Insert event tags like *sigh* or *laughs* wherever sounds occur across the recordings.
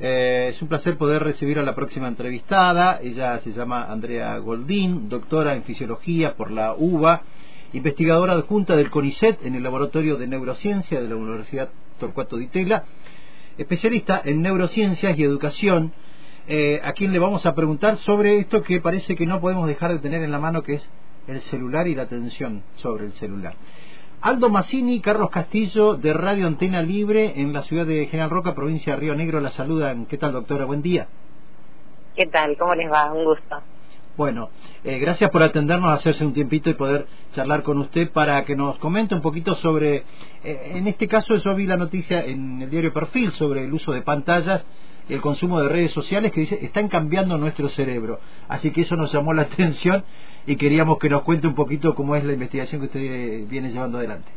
Eh, es un placer poder recibir a la próxima entrevistada. Ella se llama Andrea Goldín, doctora en fisiología por la UBA, investigadora adjunta del CONICET en el Laboratorio de Neurociencia de la Universidad Torcuato Di Tella, especialista en neurociencias y educación, eh, a quien le vamos a preguntar sobre esto que parece que no podemos dejar de tener en la mano, que es el celular y la atención sobre el celular. Aldo Massini, Carlos Castillo, de Radio Antena Libre, en la ciudad de General Roca, provincia de Río Negro, la saludan. ¿Qué tal, doctora? Buen día. ¿Qué tal? ¿Cómo les va? Un gusto. Bueno, eh, gracias por atendernos, hacerse un tiempito y poder charlar con usted para que nos comente un poquito sobre, eh, en este caso yo vi la noticia en el diario Perfil sobre el uso de pantallas el consumo de redes sociales que dice están cambiando nuestro cerebro. Así que eso nos llamó la *laughs* atención y queríamos que nos cuente un poquito cómo es la investigación que usted viene llevando adelante.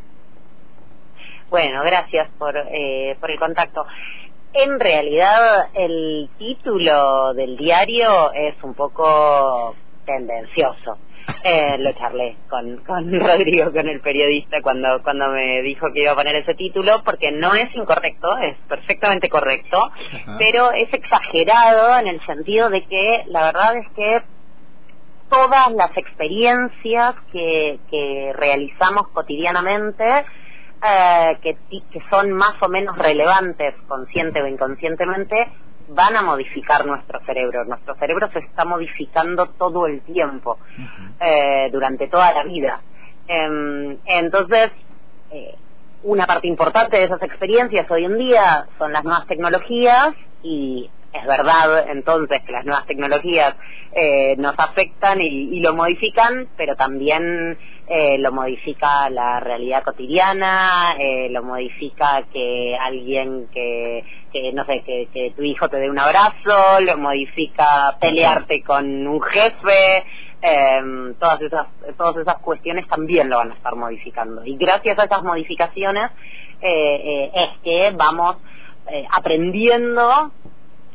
Bueno, gracias por, eh, por el contacto. En realidad, el título del diario es un poco tendencioso. *laughs* Eh, lo charlé con, con *laughs* Rodrigo, con el periodista, cuando, cuando me dijo que iba a poner ese título, porque no es incorrecto, es perfectamente correcto, pero es exagerado en el sentido de que la verdad es que todas las experiencias que, que realizamos cotidianamente, eh, que, que son más o menos relevantes, consciente o inconscientemente, van a modificar nuestro cerebro. Nuestro cerebro se está modificando todo el tiempo, eh, durante toda la vida. Em, entonces, eh, una parte importante de esas experiencias hoy en día son las nuevas tecnologías y es verdad entonces que las nuevas tecnologías eh, nos afectan y, lo modifican, pero también eh, lo modifica la realidad cotidiana, eh, lo modifica que alguien que, que no sé, que, que tu hijo te dé un abrazo, lo modifica pelearte con un jefe, eh, todas esas todas esas cuestiones también lo van a estar modificando. Y gracias a esas modificaciones eh, eh, es que vamos eh, aprendiendo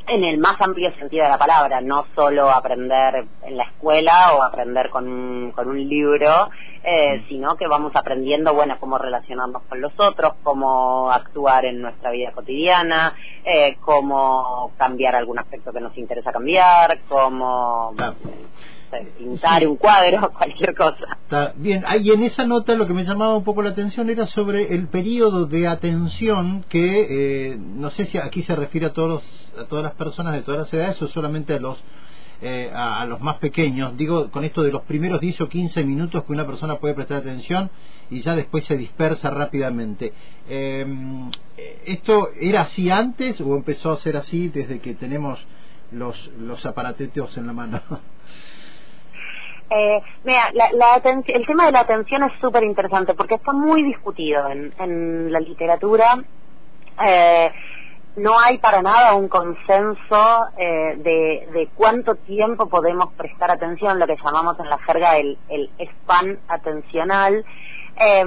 en el más amplio sentido de la palabra, no solo aprender en la escuela o aprender con, con un libro, eh, mm. sino que vamos aprendiendo, bueno, cómo relacionarnos con los otros, cómo actuar en nuestra vida cotidiana, eh, cómo cambiar algún aspecto que nos interesa cambiar, cómo pintar un cuadro, *laughs* cualquier cosa. Está bien, y en esa nota lo que me llamaba un poco la atención era sobre el periodo de atención que, eh, no sé si aquí se refiere a, todos a todas las personas de todas las edades o solamente a los eh, a, los más pequeños. Digo, con esto de los primeros 10 o 15 minutos que una persona puede prestar atención y ya después se dispersa rápidamente. Eh, ¿Esto era así antes o empezó a ser así desde que tenemos los, los aparatetos en la mano? *laughs* Eh, mira, la, el tema de la atención es súper interesante porque está muy discutido en, en la literatura. Eh, no hay para nada un consenso eh, de, de cuánto tiempo podemos prestar atención, lo que llamamos en la jerga el, el span atencional. Eh,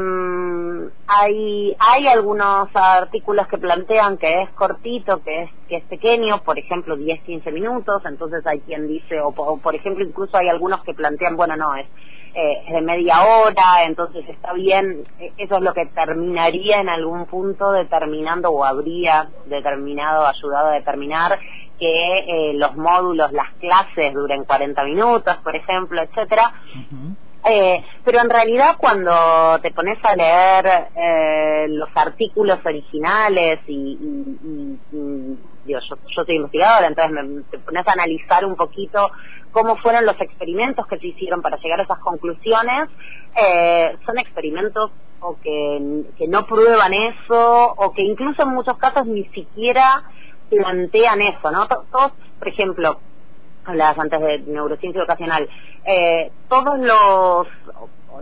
hay, hay algunos artículos que plantean que es cortito, que es, que es pequeño, por ejemplo 10-15 minutos, entonces hay quien dice, o, por ejemplo incluso hay algunos que plantean, bueno, no, es, eh, es de media hora, entonces está bien, e, eso es lo que terminaría en algún punto determinando o habría determinado, ayudado a determinar que eh, los módulos, las clases duren 40 minutos, por ejemplo, etcétera. Eh, pero en realidad cuando te pones a leer eh, los artículos originales y, yo, soy investigadora, entonces me, te pones a analizar un poquito cómo fueron los experimentos que se hicieron para llegar a esas conclusiones, eh, son experimentos o que, que no prueban eso o que incluso en muchos casos ni siquiera plantean eso, ¿no? Todos, por ejemplo, hablabas antes de neurociencia educacional, eh, todos los,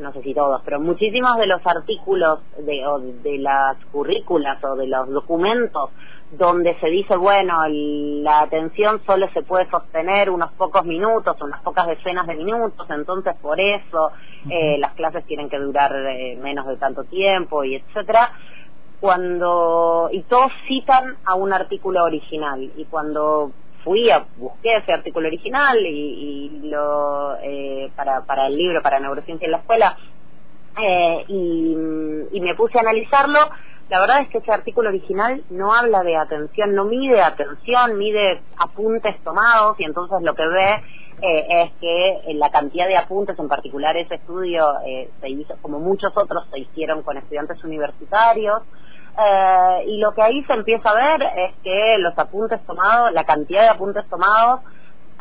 no sé si todos, pero muchísimos de los artículos de, o de las currículas o de los documentos donde se dice, bueno, la atención solo se puede sostener unos pocos minutos, unas pocas decenas de minutos, entonces por eso eh, las clases tienen que durar eh, menos de tanto tiempo y etcétera cuando y todos citan a un artículo original y cuando fui a busqué ese artículo original y, lo eh, para para el libro para neurociencia en la escuela eh, y, me puse a analizarlo. La verdad es que ese artículo original no habla de atención, no mide atención, mide apuntes tomados y entonces lo que ve eh, es que la cantidad de apuntes, en particular ese estudio, eh, se hizo, como muchos otros se hicieron con estudiantes universitarios, eh, y lo que ahí se empieza a ver es que los apuntes tomados, la cantidad de apuntes tomados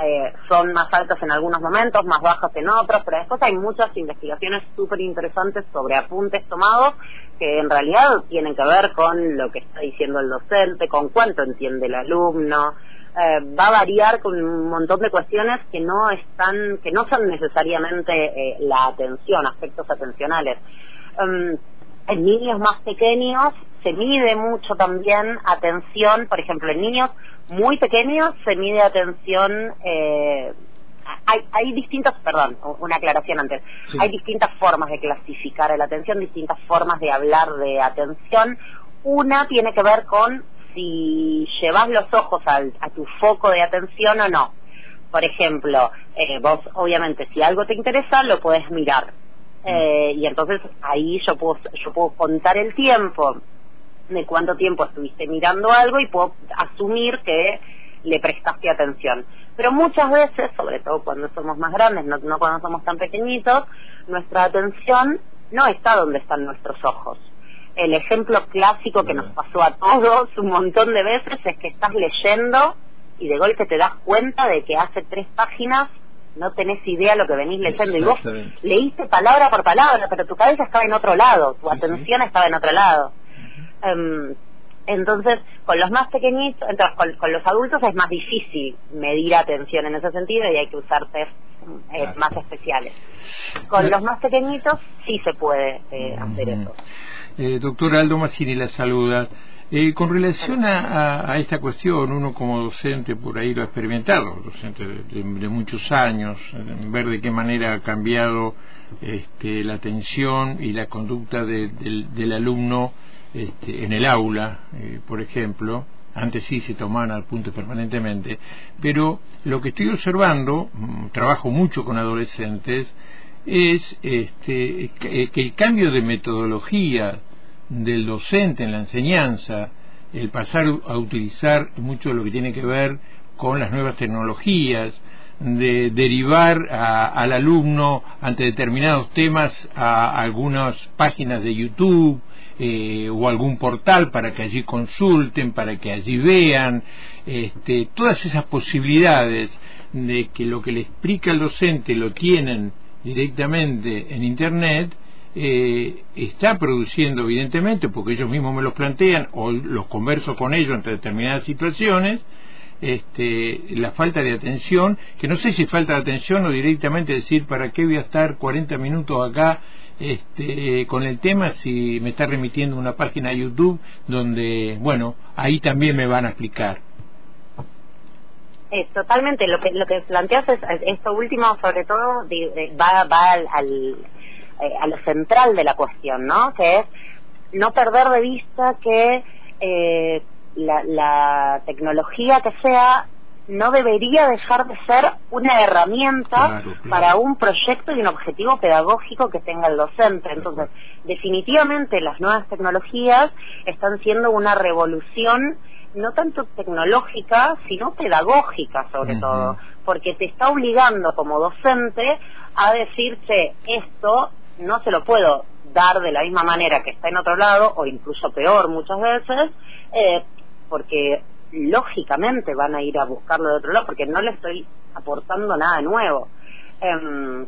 eh, son más altos en algunos momentos, más bajos en otros, pero después hay muchas investigaciones súper interesantes sobre apuntes tomados que en realidad tienen que ver con lo que está diciendo el docente, con cuánto entiende el alumno, eh, va a variar con un montón de cuestiones que no están, que no son necesariamente eh, la atención, aspectos atencionales. Um, en niños más pequeños se mide mucho también atención, por ejemplo, en niños muy pequeños se mide atención, eh, hay, hay distintas, perdón, una aclaración antes, hay distintas formas de clasificar la atención, distintas formas de hablar de atención. Una tiene que ver con si llevas los ojos al, a tu foco de atención o no. Por ejemplo, eh, vos obviamente si algo te interesa lo puedes mirar. Eh, y entonces ahí yo puedo, yo puedo contar el tiempo de cuánto tiempo estuviste mirando algo y puedo asumir que le prestaste atención. Pero muchas veces, sobre todo cuando somos más grandes, no, no cuando somos tan pequeñitos, nuestra atención no está donde están nuestros ojos. El ejemplo clásico que nos pasó a todos un montón de veces es que estás leyendo y de golpe te das cuenta de que hace tres páginas no tenés idea lo que venís leyendo y vos leíste palabra por palabra, pero tu cabeza estaba en otro lado, tu atención estaba en otro lado. Em, entonces, con los más pequeñitos, entonces con, los adultos es más difícil medir atención en ese sentido y hay que usar test eh, más especiales. Con los más pequeñitos sí se puede eh, hacer eso. Eh, doctor Aldo Massini la saluda. Eh, con relación a, esta cuestión, uno como docente por ahí lo ha experimentado, docente de, muchos años, ver de qué manera ha cambiado este, la atención y la conducta del alumno este, en el aula, eh, por ejemplo. Antes sí se tomaban apuntes permanentemente, pero lo que estoy observando, mm, trabajo mucho con adolescentes, es este, que el cambio de metodología del docente en la enseñanza, el pasar a utilizar mucho lo que tiene que ver con las nuevas tecnologías, de derivar al alumno ante determinados temas a algunas páginas de YouTube eh, o algún portal para que allí consulten, para que allí vean, este, todas esas posibilidades de que lo que le explica el docente lo tienen directamente en Internet, eh, está produciendo evidentemente, porque ellos mismos me los plantean o los converso con ellos ante determinadas situaciones, este, la falta de atención, que no sé si falta de atención o directamente decir para qué voy a estar 40 minutos acá este, con el tema si me está remitiendo una página de YouTube donde, bueno, ahí también me van a explicar. Eh, totalmente, lo que, lo que planteas es, esto último sobre todo va, va al eh, a lo central de la cuestión, ¿no? Que es no perder de vista que eh, la, tecnología que sea no debería dejar de ser una herramienta para un proyecto y un objetivo pedagógico que tenga el docente. Entonces, definitivamente las nuevas tecnologías están siendo una revolución no tanto tecnológica, sino pedagógica sobre todo, porque te está obligando como docente a decirse esto no se lo puedo dar de la misma manera que está en otro lado, o incluso peor muchas veces, eh, porque lógicamente van a ir a buscarlo de otro lado, porque no le estoy aportando nada nuevo. Em,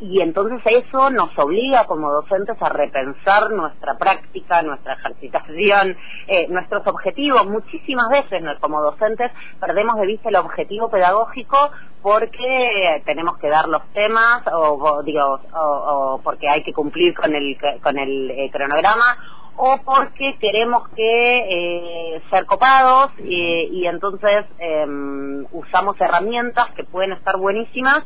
y entonces eso nos obliga como docentes a repensar nuestra práctica, nuestra ejercitación, eh, nuestros objetivos. Muchísimas veces como docentes perdemos de vista el objetivo pedagógico porque tenemos que dar los temas o, digo, o, porque hay que cumplir con el, con el eh, cronograma o porque queremos que eh, ser copados y, y entonces em, usamos herramientas que pueden estar buenísimas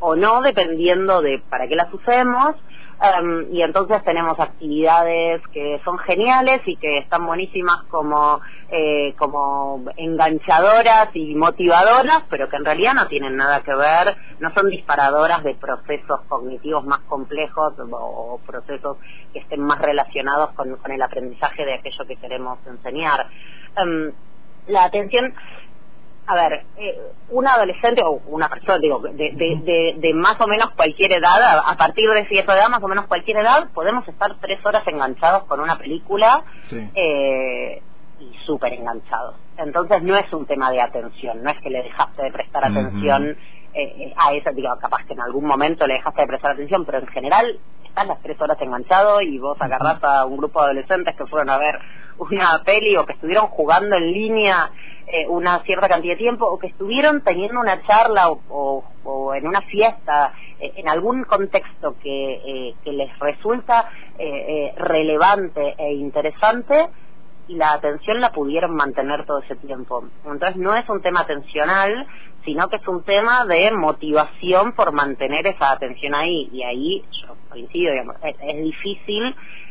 o no, dependiendo de para qué las usemos. Um, y entonces tenemos actividades que son geniales y que están buenísimas como, eh, como enganchadoras y motivadoras, pero que en realidad no tienen nada que ver, no son disparadoras de procesos cognitivos más complejos o, procesos que estén más relacionados con, el aprendizaje de aquello que queremos enseñar. Um, la atención a ver, eh, un adolescente o una persona, digo, de, de, más o menos cualquier edad, a, partir de cierta edad, más o menos cualquier edad, podemos estar tres horas enganchados con una película eh, y súper enganchados. Entonces no es un tema de atención, no es que le dejaste de prestar atención eh, a esa, digo, capaz que en algún momento le dejaste de prestar atención, pero en general estás las tres horas enganchado y vos agarrás a un grupo de adolescentes que fueron a ver una peli o que estuvieron jugando en línea eh, una cierta cantidad de tiempo o que estuvieron teniendo una charla o, en una fiesta eh, en algún contexto que, eh, que les resulta relevante e interesante y la atención la pudieron mantener todo ese tiempo. Entonces no es un tema atencional, sino que es un tema de motivación por mantener esa atención ahí. Y ahí yo coincido, digamos, es difícil eh, eh,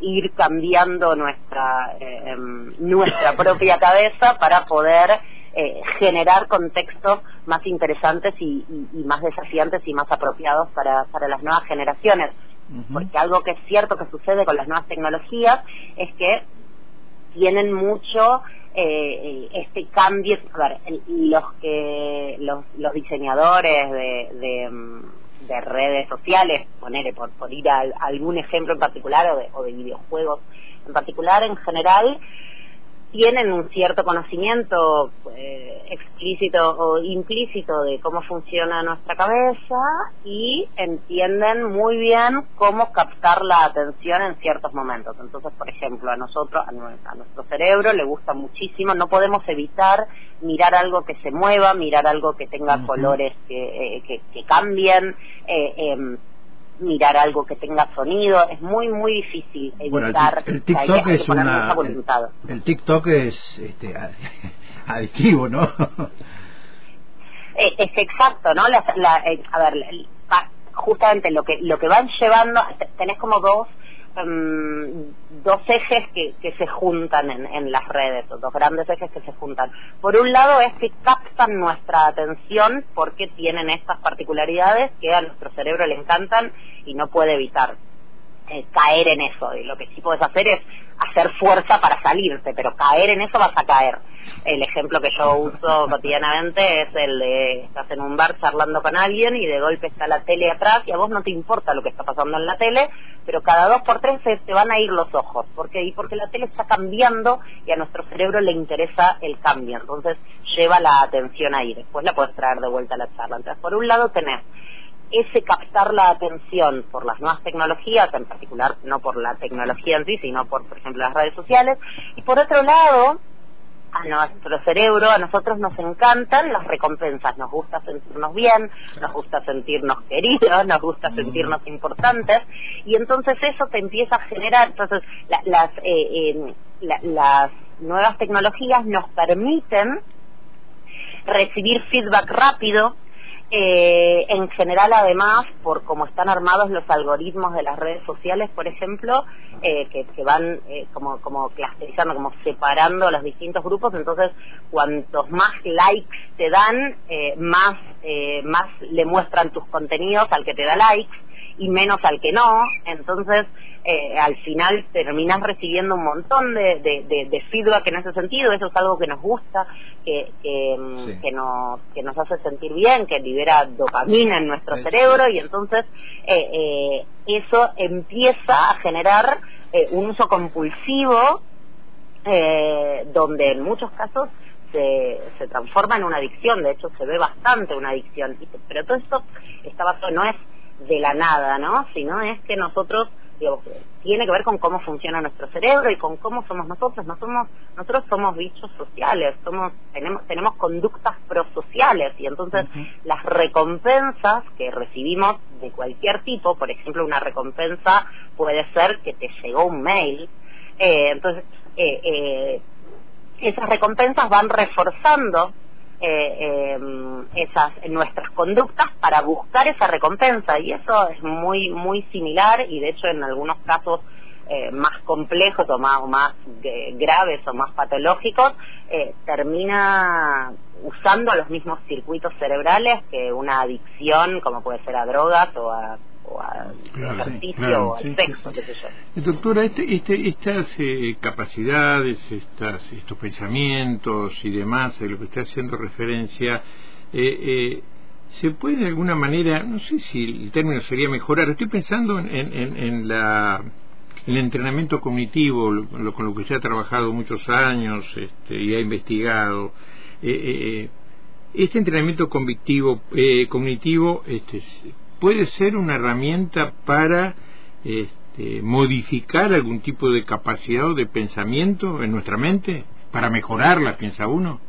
ir cambiando nuestra eh, em, nuestra propia cabeza para poder eh, generar contextos más interesantes y, más desafiantes y más apropiados para, para las nuevas generaciones. Porque algo que es cierto que sucede con las nuevas tecnologías es que tienen mucho eh, este cambio, a ver, los que los, los diseñadores de, de, em, de redes sociales, ponerle por, por ir a, algún ejemplo en particular o de, o de videojuegos. En particular, en general, tienen un cierto conocimiento eh, explícito o implícito de cómo funciona nuestra cabeza y entienden muy bien cómo captar la atención en ciertos momentos. Entonces, por ejemplo, a nosotros, a, nuestro cerebro le gusta muchísimo, no podemos evitar mirar algo que se mueva, mirar algo que tenga colores que, eh, que, que, cambien. Eh, em, mirar algo que tenga sonido, es muy muy difícil evitar el, TikTok es una el, TikTok es este, *laughs* adictivo, ¿no? Eh, es, exacto, ¿no? La, eh, a ver, justamente lo que lo que van llevando tenés como dos Em, dos ejes que, que se juntan en, en, las redes, dos grandes ejes que se juntan. Por un lado es que captan nuestra atención porque tienen estas particularidades que a nuestro cerebro le encantan y no puede evitar eh, caer en eso. Y lo que sí puedes hacer es hacer fuerza para salirte, pero caer en eso vas a caer. El ejemplo que yo uso *laughs* cotidianamente es el de estás en un bar charlando con alguien y de golpe está la tele atrás y a vos no te importa lo que está pasando en la tele, pero cada dos por tres se te van a ir los ojos. ¿Por qué? Y porque la tele está cambiando y a nuestro cerebro le interesa el cambio. Entonces lleva la atención ahí. Después la puedes traer de vuelta a la charla. Entonces, por un lado tenés ese captar la atención por las nuevas tecnologías, en particular no por la tecnología en sí, sino por, por ejemplo, las redes sociales. Y por otro lado, a nuestro cerebro, a nosotros nos encantan las recompensas, nos gusta sentirnos bien, nos gusta sentirnos queridos, *laughs* nos gusta sentirnos importantes, y entonces eso te empieza a generar, entonces las, eh, eh, las nuevas tecnologías nos permiten recibir feedback rápido, eh, en general, además, por cómo están armados los algoritmos de las redes sociales, por ejemplo, eh, que, van eh, como, como clasificando, como separando los distintos grupos, entonces cuantos más likes te dan, eh, más, eh, más le muestran tus contenidos al que te da likes y menos al que no, entonces eh, al final terminas recibiendo un montón de, de, de, feedback en ese sentido, eso es algo que nos gusta, que, que, mm, que, nos, que nos hace sentir bien, que libera dopamina en nuestro cerebro y entonces eh, eh, eso empieza a generar eh, un uso compulsivo eh, donde en muchos casos se, se transforma en una adicción, de hecho se ve bastante una adicción, pero todo esto está basado, no es de la nada, ¿no? Sino es que nosotros tiene que ver con cómo funciona nuestro cerebro y con cómo somos nosotros. No somos, nosotros somos bichos sociales, somos, tenemos, tenemos conductas prosociales y entonces las recompensas que recibimos de cualquier tipo, por ejemplo, una recompensa puede ser que te llegó un mail, eh, entonces eh, eh, esas recompensas van reforzando eh, em, esas nuestras conductas para buscar esa recompensa. Y eso es muy muy similar y de hecho en algunos casos eh, más complejos o más, más eh, graves o más patológicos termina usando los mismos circuitos cerebrales que una adicción como puede ser a drogas o a o al ejercicio o al sexo, qué sé yo. Doctora, este, este, estas eh, capacidades, estas, estos pensamientos y demás, de lo que está haciendo referencia, eh, eh, ¿se puede de alguna manera, no sé si el término sería mejorar, estoy pensando en, en, en la el entrenamiento cognitivo, lo, con lo que se ha trabajado muchos años este, y ha investigado, eh, este entrenamiento cognitivo, cognitivo este, puede ser una herramienta para este, modificar algún tipo de capacidad o de pensamiento en nuestra mente, para mejorarla, piensa uno.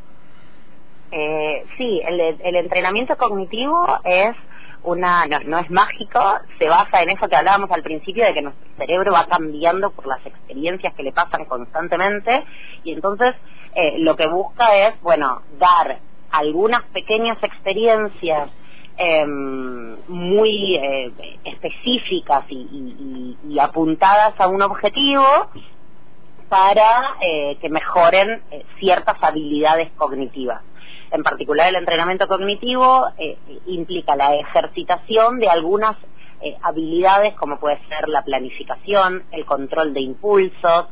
Eh, sí, el, entrenamiento cognitivo es una no, no, es mágico, se basa en eso que hablábamos al principio de que nuestro cerebro va cambiando por las experiencias que le pasan constantemente y entonces eh, lo que busca es, bueno, dar algunas pequeñas experiencias Em, muy eh, específicas y, apuntadas a un objetivo para eh, que mejoren eh, ciertas habilidades cognitivas. En particular, el entrenamiento cognitivo implica la ejercitación de algunas habilidades como puede ser la planificación, el control de impulsos,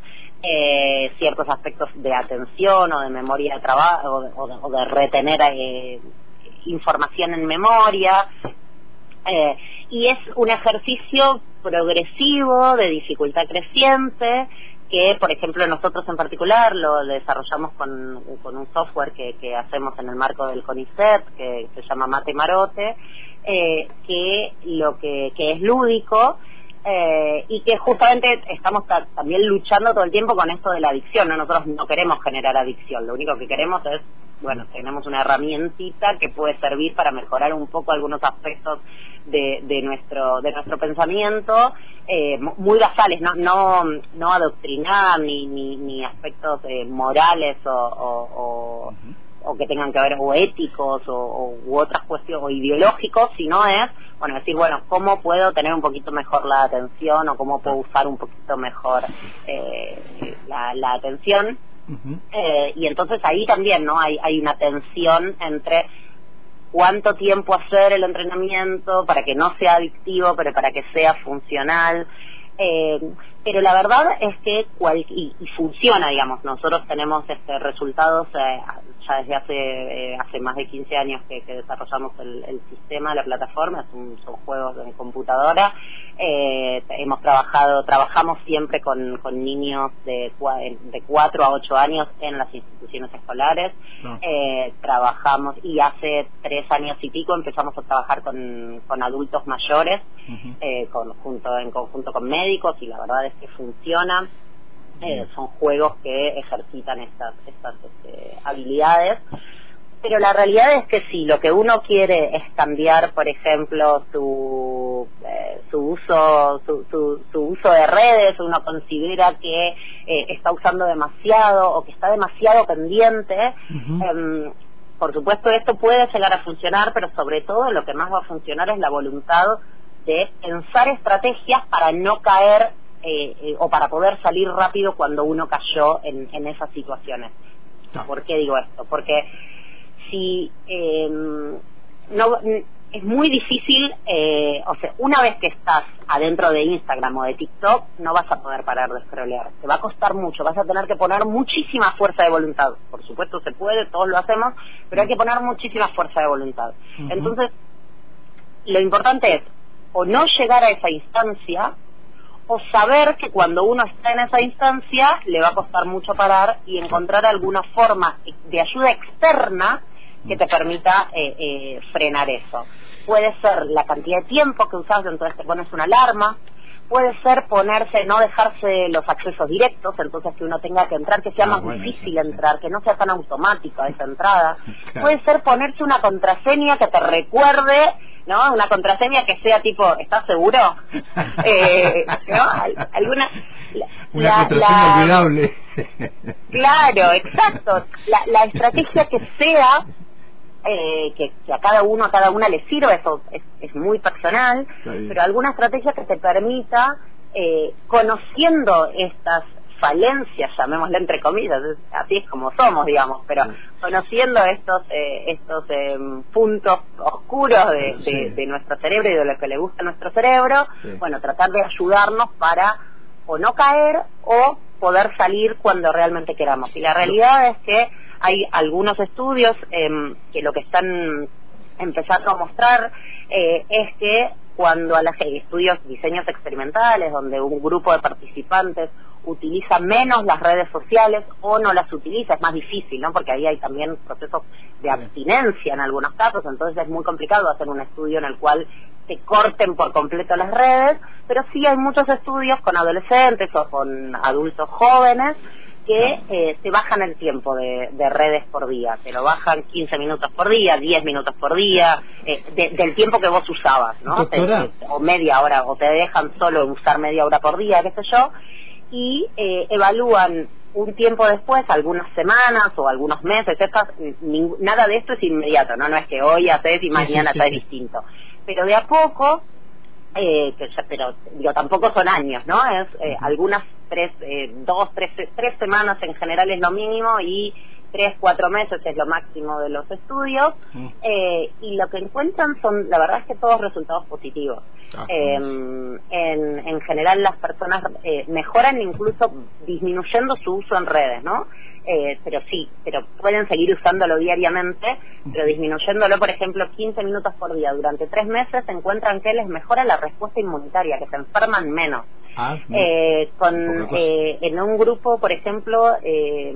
ciertos aspectos de atención o de memoria de trabajo o de, retener información en memoria. Eh, y es un ejercicio progresivo, de dificultad creciente, que por ejemplo nosotros en particular lo desarrollamos con, con un software que, que, hacemos en el marco del CONICET, que se llama Mate Marote, eh, que lo que, que es lúdico eh, y que justamente estamos también luchando todo el tiempo con esto de la adicción. Nosotros no queremos generar adicción, lo único que queremos es, bueno, tenemos una herramientita que puede servir para mejorar un poco algunos aspectos de, de nuestro de nuestro pensamiento eh, muy basales, no no no adoctrinar ni ni, ni aspectos eh, morales o, o, o, que tengan que ver o éticos o, u otras cuestiones o ideológicos, sino es bueno, decir, bueno, ¿cómo puedo tener un poquito mejor la atención o cómo puedo usar un poquito mejor eh, la, atención? eh, y entonces ahí también, ¿no? Hay, hay una tensión entre cuánto tiempo hacer el entrenamiento para que no sea adictivo, pero para que sea funcional. Eh, pero la verdad es que cual, y, funciona digamos. Nosotros tenemos este resultados eh, ya desde hace eh, hace más de 15 años que, desarrollamos el, sistema la plataforma. Son juegos de computadora. Eh, hemos trabajado trabajamos siempre con, con niños de de 4 a 8 años en las instituciones escolares. Ah. trabajamos y hace tres años y pico empezamos a trabajar con, con adultos mayores junto en conjunto con médicos y la verdad que funciona. Eh, son juegos que ejercitan estas, estas este, habilidades. Pero la realidad es que si lo que uno quiere es cambiar, por ejemplo, su, eh, su uso su, su, uso de redes, uno considera que eh, está usando demasiado o que está demasiado pendiente, em, por supuesto esto puede llegar a funcionar, pero sobre todo lo que más va a funcionar es la voluntad de pensar estrategias para no caer eh, eh, o para poder salir rápido cuando uno cayó en, en esas situaciones. ¿Por qué digo esto? Porque si eh, no es muy difícil, eh, o sea, una vez que estás adentro de Instagram o de TikTok, no vas a poder parar de scrollear. Te va a costar mucho, vas a tener que poner muchísima fuerza de voluntad. Por supuesto se puede, todos lo hacemos, pero hay que poner muchísima fuerza de voluntad. Entonces, lo importante es o no llegar a esa instancia o saber que cuando uno está en esa instancia le va a costar mucho parar y encontrar alguna forma de ayuda externa que te permita eh, eh, frenar eso. Puede ser la cantidad de tiempo que usas, entonces te pones una alarma, puede ser ponerse, no dejarse los accesos directos, entonces que uno tenga que entrar, que sea ah, más difícil entrar, que no sea tan automática esa entrada. *laughs* Puede ser ponerse una contraseña que te recuerde ¿no? Una contraseña que sea tipo, ¿estás seguro? *laughs* eh, ¿no? Alguna... Una contraseña olvidable. claro, exacto. La, la estrategia que *laughs* sea eh, que, a cada uno, a cada una le sirve, eso es, muy personal, pero alguna estrategia que te permita, eh, conociendo estas falencias, llamémosle entre comillas, así es como somos, digamos, pero conociendo estos eh, estos em, puntos oscuros de, de, nuestro cerebro y de lo que le gusta a nuestro cerebro, bueno, tratar de ayudarnos para o no caer o poder salir cuando realmente queramos. Y la realidad es que hay algunos estudios em, que lo que están empezando a mostrar eh, es que cuando a las estudios diseños experimentales donde un grupo de participantes utiliza menos las redes sociales o no las utiliza, es más difícil, ¿no? Porque ahí hay también procesos de abstinencia en algunos casos, entonces es muy complicado hacer un estudio en el cual se corten por completo las redes, pero sí hay muchos estudios con adolescentes o con adultos jóvenes que eh, se bajan el tiempo de, redes por día, te lo bajan 15 minutos por día, 10 minutos por día, eh, del tiempo que vos usabas, ¿no? o media hora, o te dejan solo usar media hora por día, qué sé yo, y eh, evalúan un tiempo después, algunas semanas o algunos meses, nada de esto es inmediato, ¿no? No es que hoy haces y mañana está distinto. Pero de a poco, eh, que pero digo, tampoco son años, ¿no? Es eh, algunas tres, eh, dos, tres, tres semanas en general es lo mínimo y tres, cuatro meses es lo máximo de los estudios eh, y lo que encuentran son, la verdad es que todos resultados positivos. Ah, em, en, en general las personas eh, mejoran incluso disminuyendo su uso en redes, ¿no? Eh, pero sí, pero pueden seguir usándolo diariamente, pero disminuyéndolo, por ejemplo, 15 minutos por día durante tres meses, encuentran que les mejora la respuesta inmunitaria, que se enferman menos. Ah, eh, con, eh, en un grupo, por ejemplo, eh,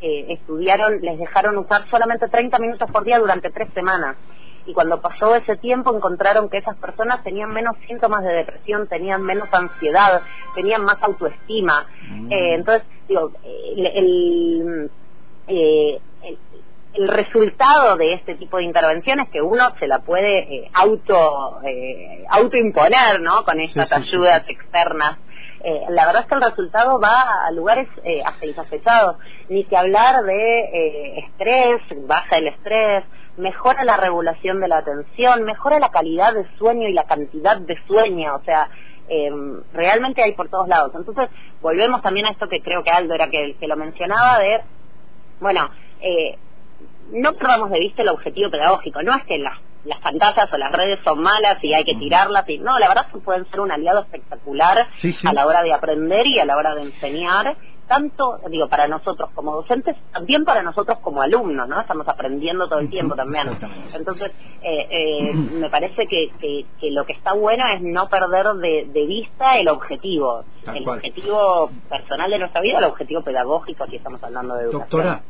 eh, estudiaron, les dejaron usar solamente 30 minutos por día durante tres semanas. Y cuando pasó ese tiempo encontraron que esas personas tenían menos síntomas de depresión, tenían menos ansiedad, tenían más autoestima. Mm. entonces, digo, el, el, el resultado de este tipo de intervenciones que uno se la puede eh, auto eh, autoimponer no con estas ayudas externas eh, la verdad es que el resultado va a lugares eh, hasta insospechados ni que hablar de eh, estrés baja el estrés mejora la regulación de la atención mejora la calidad de sueño y la cantidad de sueño o sea em, realmente hay por todos lados entonces volvemos también a esto que creo que Aldo era que, que lo mencionaba de bueno eh, no perdamos de vista el objetivo pedagógico. No es que las, las pantallas o las redes son malas y hay que tirarlas. Y, no, la verdad que pueden ser un aliado espectacular a la hora de aprender y a la hora de enseñar. Tanto, digo, para nosotros como docentes, también para nosotros como alumnos, ¿no? Estamos aprendiendo todo el tiempo también. Entonces, eh, eh, me parece que, que, lo que está bueno es no perder de, de vista el objetivo. el objetivo personal de nuestra vida, el objetivo pedagógico, aquí estamos hablando de educación. Doctora,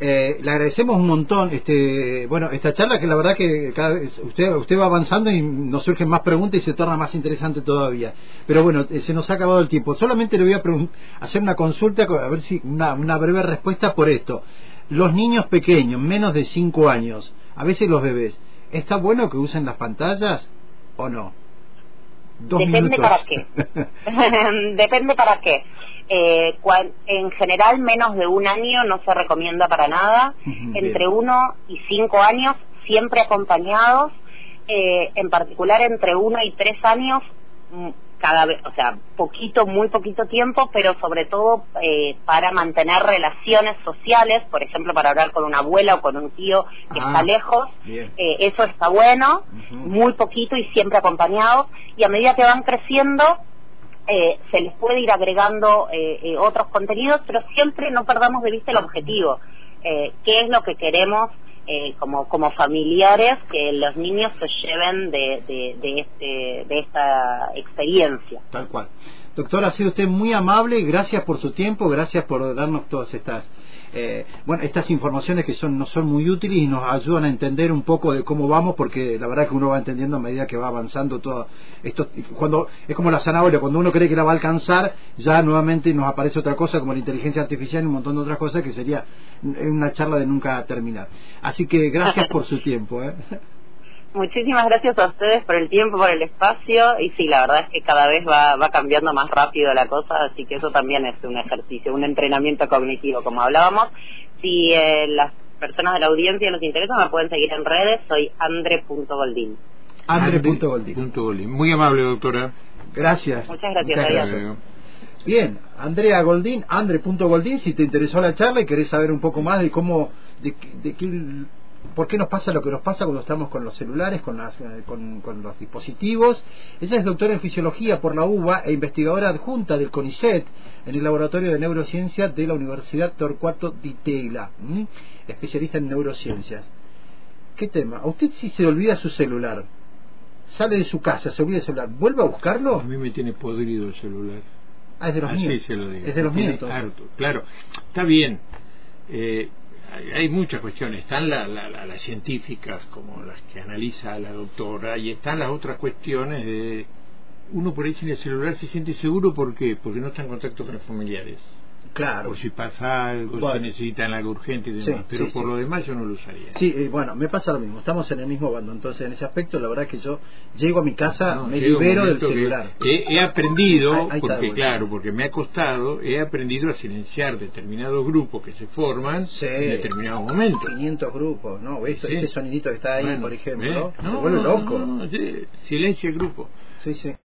eh, le agradecemos un montón este bueno esta charla que la verdad que cada vez usted usted va avanzando y nos surgen más preguntas y se torna más interesante todavía. Pero bueno eh, se nos ha acabado el tiempo. Solamente le voy a hacer una consulta a ver si una, una breve respuesta por esto. Los niños pequeños menos de 5 años a veces los bebés está bueno que usen las pantallas o no *laughs* *laughs* depende para qué. Depende para qué eh, en general, menos de un año no se recomienda para nada. entre uno y cinco años, siempre acompañados. Eh, en particular, entre uno y tres años, mm, cada vez, o sea, poquito, muy poquito tiempo, pero sobre todo eh, para mantener relaciones sociales, por ejemplo, para hablar con una abuela o con un tío que está lejos, eh, eso está bueno, muy poquito y siempre acompañados, y a medida que van creciendo, eh, se les puede ir agregando eh, eh, otros contenidos, pero siempre no perdamos de vista el objetivo, eh, qué es lo que queremos como, como familiares que los niños se lleven de, de, de, este, de esta experiencia. Tal cual. Doctora, ha sido usted muy amable, gracias por su tiempo, gracias por darnos todas estas eh, bueno, estas informaciones que son, nos son muy útiles y nos ayudan a entender un poco de cómo vamos, porque la verdad que uno va entendiendo a medida que va avanzando todo esto. Cuando, es como la zanahoria, cuando uno cree que la va a alcanzar, ya nuevamente nos aparece otra cosa como la inteligencia artificial y un montón de otras cosas que sería una charla de nunca terminar. Así que gracias *laughs* por su tiempo. ¿eh? Muchísimas gracias a ustedes por el tiempo, por el espacio y sí, la verdad es que cada vez va, va cambiando más rápido la cosa, así que eso también es un ejercicio, un entrenamiento cognitivo, como hablábamos. Si eh, las personas de la audiencia los interesa me pueden seguir en redes, soy andre.goldin. Andre.goldin. Muy amable, doctora. Gracias. Muchas gracias, Bien, Andrea Goldín, Andre.goldín, si te interesó la charla y querés saber un poco más de cómo, de, de qué por qué nos pasa lo que nos pasa cuando estamos con los celulares, con, las, eh, con, los dispositivos. Ella es doctora en fisiología por la UBA e investigadora adjunta del CONICET en el Laboratorio de Neurociencia de la Universidad Torcuato Di Tella, especialista en neurociencias. ¿Qué tema? ¿A usted si se olvida su celular? Sale de su casa, se olvida el celular, ¿vuelve a buscarlo? A mí me tiene podrido el celular. Ah, es de los míos. se lo digo. Es de los míos. Claro, está bien. Eh, hay muchas cuestiones. Están las científicas, como las que analiza la doctora, y están las otras cuestiones de. Uno por ahí sin el celular se siente seguro, ¿por qué? Porque no está en contacto con los familiares. Claro. O si pasa algo, si necesitan algo urgente y demás. pero por lo demás yo no lo usaría. Sí, eh, bueno, me pasa lo mismo. Estamos en el mismo bando. Entonces, en ese aspecto, la verdad es que yo llego a mi casa, me libero del celular. He, aprendido, porque claro, porque me ha costado, he aprendido a silenciar determinados grupos que se forman en determinados momentos. 500 grupos, ¿no? Este sonidito que está ahí, por ejemplo, ¿no? me vuelve loco. silencia el grupo. Sí, sí.